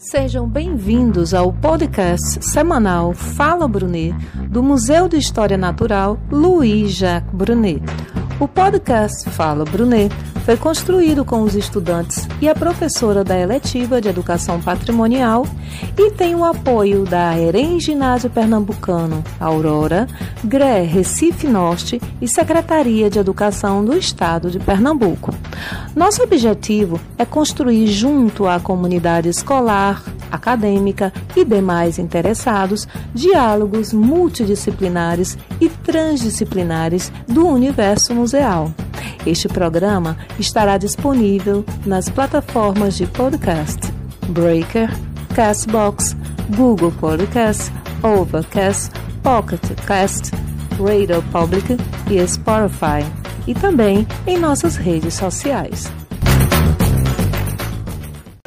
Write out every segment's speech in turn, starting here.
Sejam bem-vindos ao podcast semanal Fala Brunet, do Museu de História Natural Louis Jacques Brunet. O podcast Fala Brunet foi construído com os estudantes e a professora da eletiva de Educação Patrimonial e tem o apoio da EREM Ginásio Pernambucano, Aurora, GRE Recife Norte e Secretaria de Educação do Estado de Pernambuco. Nosso objetivo é construir junto à comunidade escolar, acadêmica e demais interessados diálogos multidisciplinares e transdisciplinares do universo museal. Este programa estará disponível nas plataformas de podcast Breaker, Castbox, Google Podcast, Overcast, Pocket Cast, Radio Public e Spotify, e também em nossas redes sociais.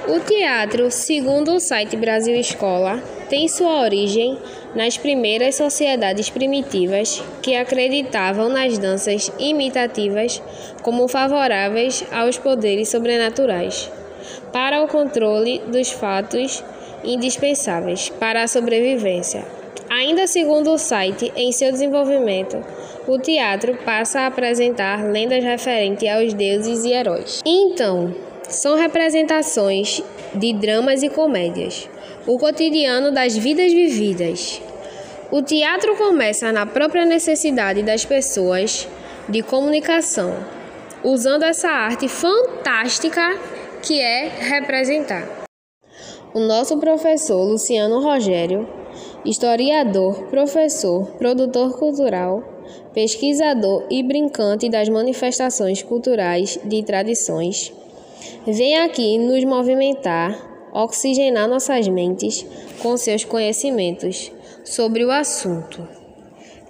O teatro, segundo o site Brasil Escola, tem sua origem nas primeiras sociedades primitivas que acreditavam nas danças imitativas como favoráveis aos poderes sobrenaturais para o controle dos fatos indispensáveis para a sobrevivência. Ainda segundo o site, em seu desenvolvimento, o teatro passa a apresentar lendas referentes aos deuses e heróis. Então, são representações de dramas e comédias, o cotidiano das vidas vividas. O teatro começa na própria necessidade das pessoas de comunicação, usando essa arte fantástica que é representar. O nosso professor Luciano Rogério, historiador, professor, produtor cultural, pesquisador e brincante das manifestações culturais de tradições, Vem aqui nos movimentar, oxigenar nossas mentes com seus conhecimentos sobre o assunto.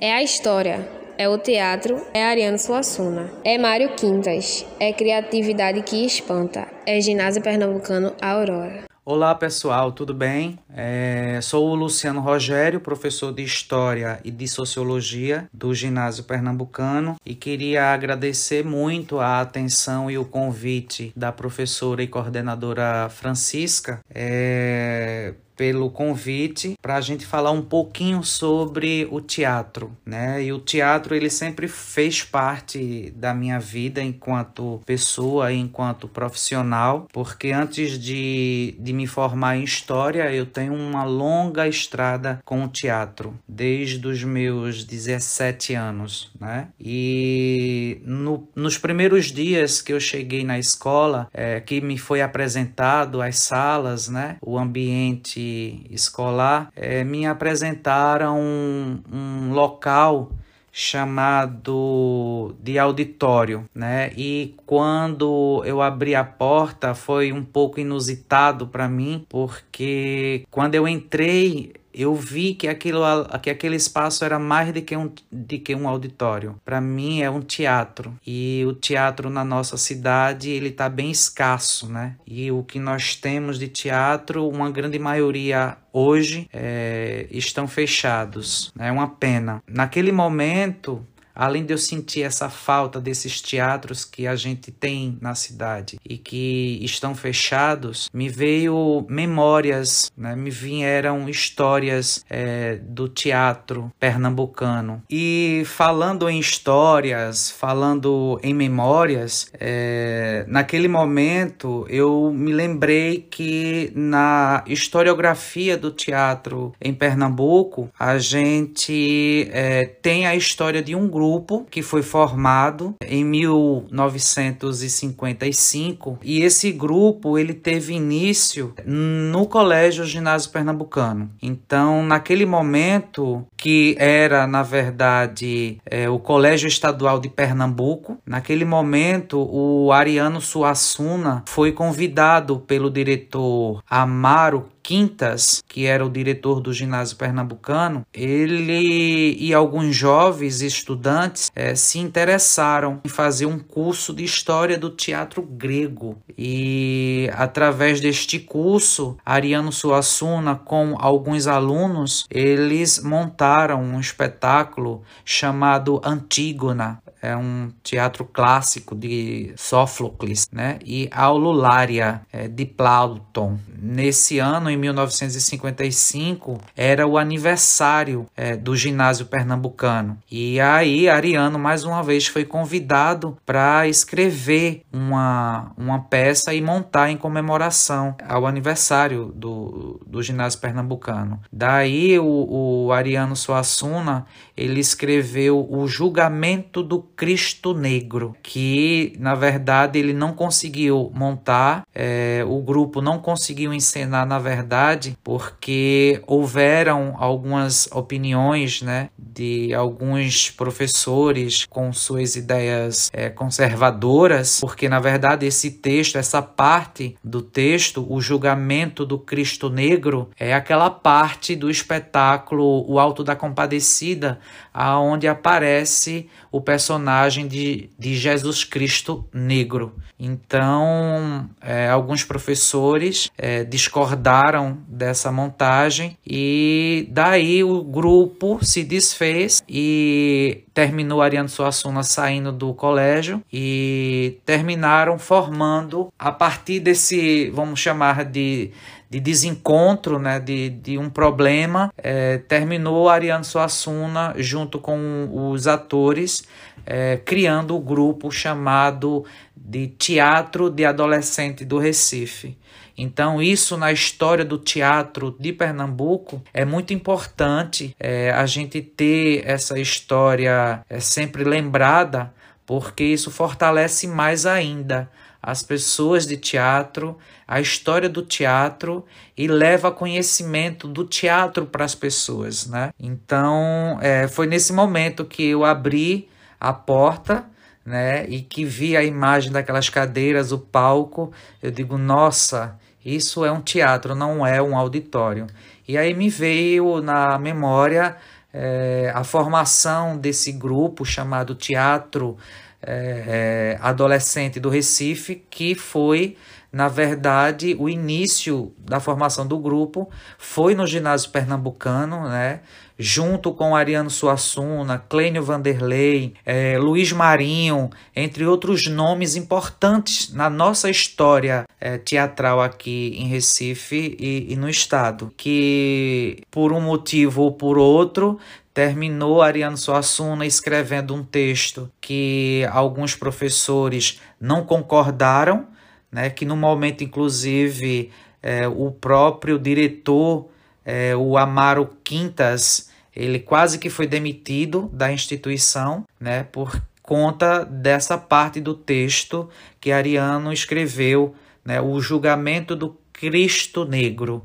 É a história, é o teatro, é Ariano Suassuna, é Mário Quintas, é criatividade que espanta, é ginásio pernambucano Aurora. Olá pessoal, tudo bem? É, sou o Luciano Rogério, professor de História e de Sociologia do Ginásio Pernambucano e queria agradecer muito a atenção e o convite da professora e coordenadora Francisca é, pelo convite para a gente falar um pouquinho sobre o teatro, né? E o teatro ele sempre fez parte da minha vida enquanto pessoa, enquanto profissional, porque antes de, de me formar em história eu tenho uma longa estrada com o teatro desde os meus 17 anos, né? E no, nos primeiros dias que eu cheguei na escola, é, que me foi apresentado as salas, né? O ambiente escolar, é, me apresentaram um, um local chamado de auditório, né? E quando eu abri a porta foi um pouco inusitado para mim, porque quando eu entrei eu vi que, aquilo, que aquele espaço era mais do que um, de que um auditório. Para mim é um teatro. E o teatro na nossa cidade ele está bem escasso, né? E o que nós temos de teatro, uma grande maioria hoje é, estão fechados. É uma pena. Naquele momento Além de eu sentir essa falta desses teatros que a gente tem na cidade e que estão fechados, me veio memórias, né? me vieram histórias é, do teatro pernambucano. E falando em histórias, falando em memórias, é, naquele momento eu me lembrei que na historiografia do teatro em Pernambuco, a gente é, tem a história de um grupo grupo que foi formado em 1955 e esse grupo ele teve início no Colégio Ginásio Pernambucano. Então, naquele momento que era na verdade é, o Colégio Estadual de Pernambuco, naquele momento o Ariano Suassuna foi convidado pelo diretor Amaro Quintas, que era o diretor do ginásio pernambucano, ele e alguns jovens estudantes é, se interessaram em fazer um curso de história do teatro grego. E através deste curso, Ariano Suassuna, com alguns alunos, eles montaram um espetáculo chamado Antígona, é um teatro clássico de Sófocles, né? E Aululária é, de Plauton. Nesse ano, em 1955, era o aniversário é, do ginásio pernambucano. E aí, Ariano mais uma vez foi convidado para escrever uma, uma peça e montar em comemoração ao aniversário do, do ginásio pernambucano. Daí, o, o Ariano Suassuna ele escreveu o julgamento do Cristo Negro, que na verdade ele não conseguiu montar, é, o grupo não conseguiu encenar na verdade, porque houveram algumas opiniões né, de alguns professores com suas ideias é, conservadoras, porque na verdade esse texto, essa parte do texto, o julgamento do Cristo Negro, é aquela parte do espetáculo O Alto da Compadecida aonde aparece o personagem de, de Jesus Cristo negro. Então, é, alguns professores é, discordaram dessa montagem e daí o grupo se desfez e terminou Ariano Suassuna saindo do colégio e terminaram formando a partir desse, vamos chamar de de desencontro, né, de, de um problema, é, terminou Ariano Suassuna junto com os atores é, criando o um grupo chamado de Teatro de Adolescente do Recife. Então, isso na história do teatro de Pernambuco é muito importante é, a gente ter essa história é, sempre lembrada, porque isso fortalece mais ainda as pessoas de teatro, a história do teatro e leva conhecimento do teatro para as pessoas, né? Então, é, foi nesse momento que eu abri a porta, né? E que vi a imagem daquelas cadeiras, o palco, eu digo, nossa, isso é um teatro, não é um auditório. E aí me veio na memória é, a formação desse grupo chamado Teatro é, é, adolescente do Recife, que foi, na verdade, o início da formação do grupo, foi no ginásio pernambucano, né? junto com Ariano Suassuna, Clênio Vanderlei, é, Luiz Marinho, entre outros nomes importantes na nossa história é, teatral aqui em Recife e, e no estado, que por um motivo ou por outro terminou Ariano Suassuna escrevendo um texto que alguns professores não concordaram, né, que no momento, inclusive, é, o próprio diretor, é, o Amaro Quintas, ele quase que foi demitido da instituição, né, por conta dessa parte do texto que Ariano escreveu, né, o julgamento do Cristo Negro.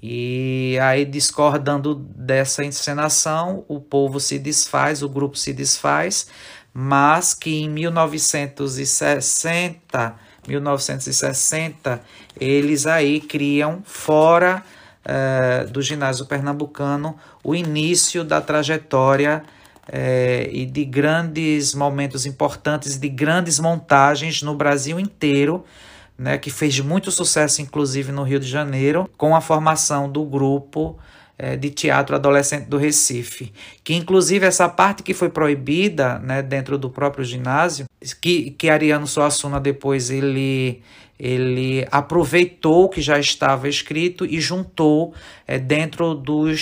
E aí, discordando dessa encenação, o povo se desfaz, o grupo se desfaz, mas que em 1960, 1960, eles aí criam fora uh, do ginásio pernambucano o início da trajetória uh, e de grandes momentos importantes, de grandes montagens no Brasil inteiro, né, que fez muito sucesso, inclusive no Rio de Janeiro, com a formação do grupo é, de teatro adolescente do Recife. Que, inclusive, essa parte que foi proibida né, dentro do próprio ginásio, que, que Ariano Suassuna depois ele ele aproveitou o que já estava escrito e juntou é, dentro dos